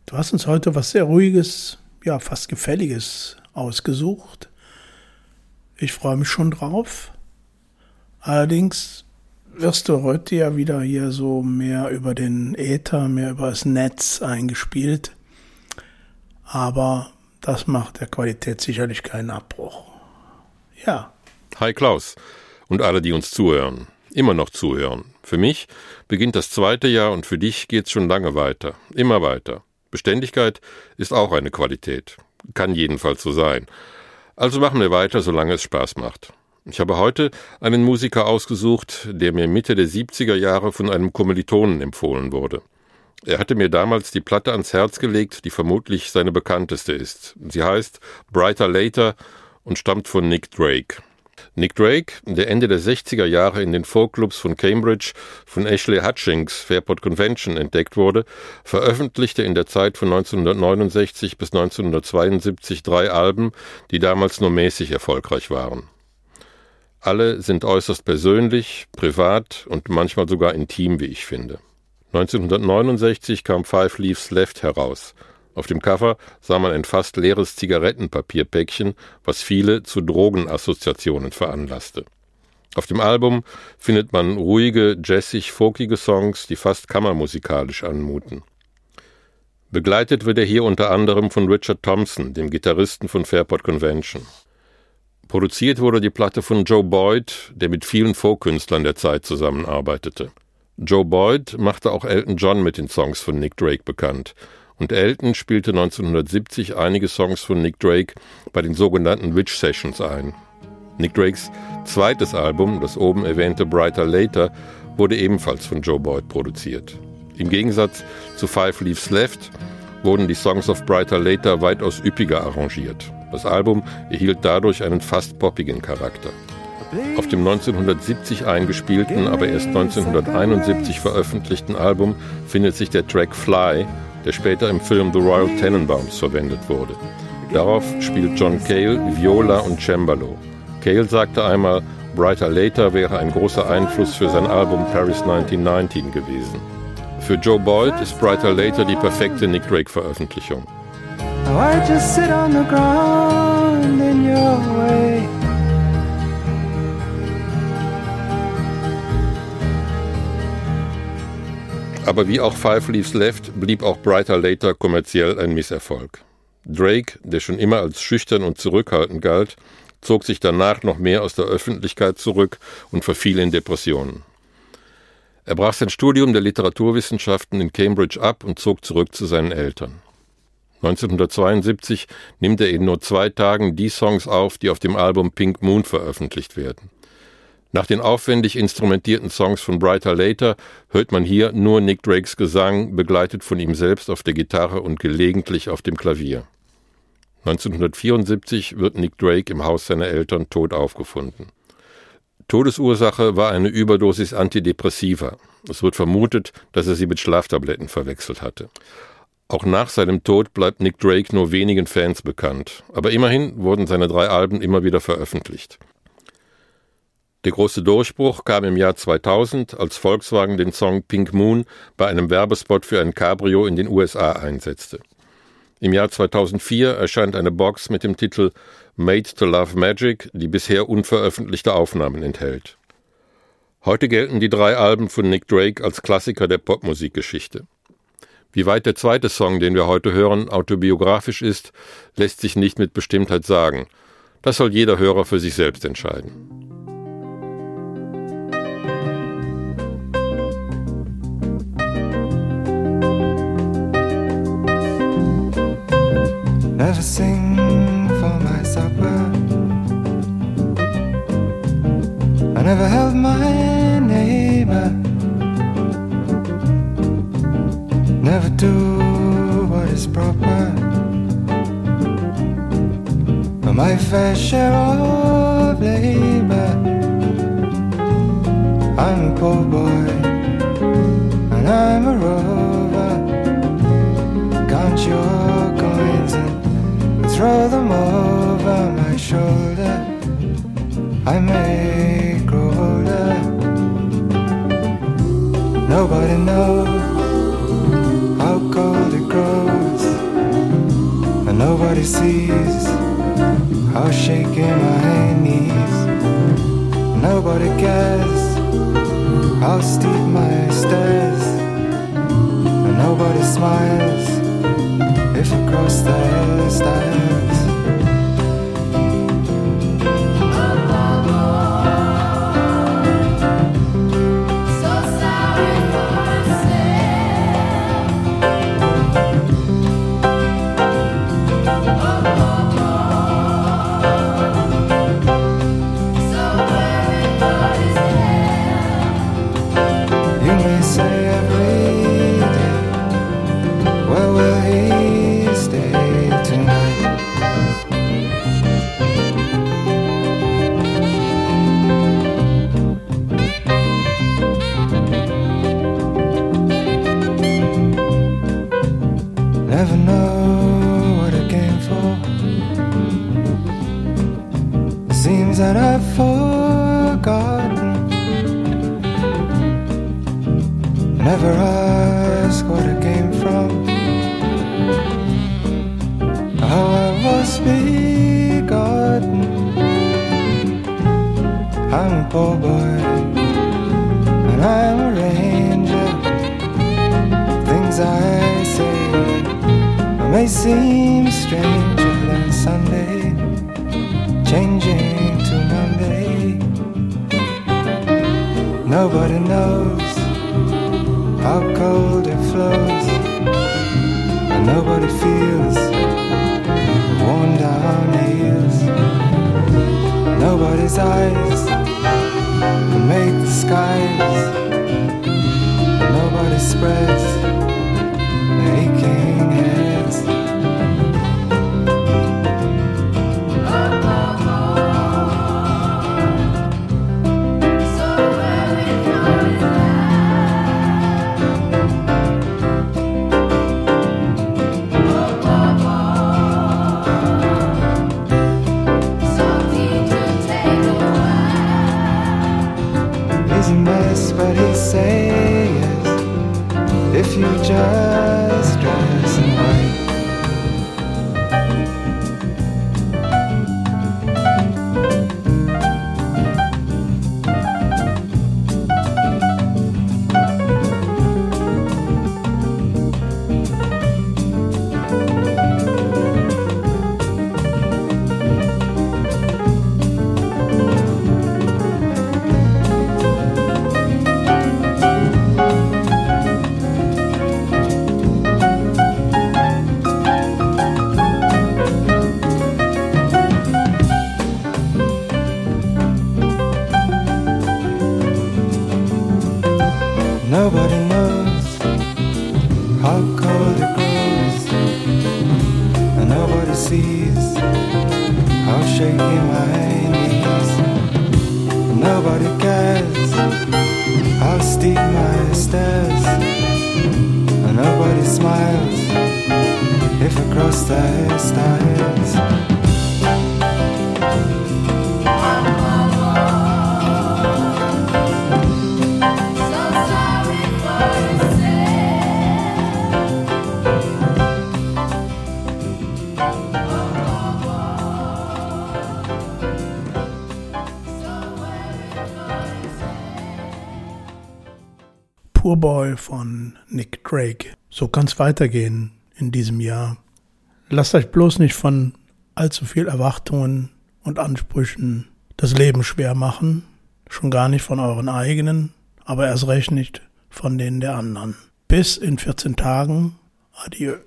du hast uns heute was sehr Ruhiges, ja fast Gefälliges ausgesucht. Ich freue mich schon drauf. Allerdings wirst du heute ja wieder hier so mehr über den Äther, mehr über das Netz eingespielt. Aber das macht der Qualität sicherlich keinen Abbruch. Ja. Hi Klaus und alle, die uns zuhören immer noch zuhören. Für mich beginnt das zweite Jahr und für dich geht's schon lange weiter, immer weiter. Beständigkeit ist auch eine Qualität, kann jedenfalls so sein. Also machen wir weiter, solange es Spaß macht. Ich habe heute einen Musiker ausgesucht, der mir Mitte der 70er Jahre von einem Kommilitonen empfohlen wurde. Er hatte mir damals die Platte ans Herz gelegt, die vermutlich seine bekannteste ist. Sie heißt Brighter Later und stammt von Nick Drake. Nick Drake, der Ende der 60er Jahre in den Folkclubs von Cambridge von Ashley Hutchings Fairport Convention entdeckt wurde, veröffentlichte in der Zeit von 1969 bis 1972 drei Alben, die damals nur mäßig erfolgreich waren. Alle sind äußerst persönlich, privat und manchmal sogar intim, wie ich finde. 1969 kam Five Leaves Left heraus – auf dem Cover sah man ein fast leeres Zigarettenpapierpäckchen, was viele zu Drogenassoziationen veranlasste. Auf dem Album findet man ruhige, jazzig-folkige Songs, die fast kammermusikalisch anmuten. Begleitet wird er hier unter anderem von Richard Thompson, dem Gitarristen von Fairport Convention. Produziert wurde die Platte von Joe Boyd, der mit vielen Folkkünstlern der Zeit zusammenarbeitete. Joe Boyd machte auch Elton John mit den Songs von Nick Drake bekannt und Elton spielte 1970 einige Songs von Nick Drake bei den sogenannten Witch Sessions ein. Nick Drakes zweites Album, das oben erwähnte Brighter Later, wurde ebenfalls von Joe Boyd produziert. Im Gegensatz zu Five Leaves Left wurden die Songs of Brighter Later weitaus üppiger arrangiert. Das Album erhielt dadurch einen fast poppigen Charakter. Auf dem 1970 eingespielten, aber erst 1971 veröffentlichten Album findet sich der Track Fly, der später im Film The Royal Tenenbaums verwendet wurde. Darauf spielt John Cale Viola und Cembalo. Cale sagte einmal, Brighter Later wäre ein großer Einfluss für sein Album Paris 1919 gewesen. Für Joe Boyd ist Brighter Later die perfekte Nick Drake-Veröffentlichung. Aber wie auch Five Leaves Left blieb auch Brighter Later kommerziell ein Misserfolg. Drake, der schon immer als schüchtern und zurückhaltend galt, zog sich danach noch mehr aus der Öffentlichkeit zurück und verfiel in Depressionen. Er brach sein Studium der Literaturwissenschaften in Cambridge ab und zog zurück zu seinen Eltern. 1972 nimmt er in nur zwei Tagen die Songs auf, die auf dem Album Pink Moon veröffentlicht werden. Nach den aufwendig instrumentierten Songs von Brighter Later hört man hier nur Nick Drakes Gesang, begleitet von ihm selbst auf der Gitarre und gelegentlich auf dem Klavier. 1974 wird Nick Drake im Haus seiner Eltern tot aufgefunden. Todesursache war eine Überdosis Antidepressiva. Es wird vermutet, dass er sie mit Schlaftabletten verwechselt hatte. Auch nach seinem Tod bleibt Nick Drake nur wenigen Fans bekannt, aber immerhin wurden seine drei Alben immer wieder veröffentlicht. Der große Durchbruch kam im Jahr 2000, als Volkswagen den Song Pink Moon bei einem Werbespot für ein Cabrio in den USA einsetzte. Im Jahr 2004 erscheint eine Box mit dem Titel Made to Love Magic, die bisher unveröffentlichte Aufnahmen enthält. Heute gelten die drei Alben von Nick Drake als Klassiker der Popmusikgeschichte. Wie weit der zweite Song, den wir heute hören, autobiografisch ist, lässt sich nicht mit Bestimmtheit sagen. Das soll jeder Hörer für sich selbst entscheiden. Never sing for my supper. I never held my neighbor, never do what is proper. My fair share of labor. I'm poor throw them over my shoulder. I may grow older. Nobody knows how cold it grows, and nobody sees how shaky my knees. Nobody cares how steep my stairs, and nobody smiles across the stars. things that I've fought. Poor Boy von Nick Drake. So kann es weitergehen in diesem Jahr. Lasst euch bloß nicht von allzu viel Erwartungen und Ansprüchen das Leben schwer machen. Schon gar nicht von euren eigenen, aber erst recht nicht von denen der anderen. Bis in 14 Tagen. Adieu.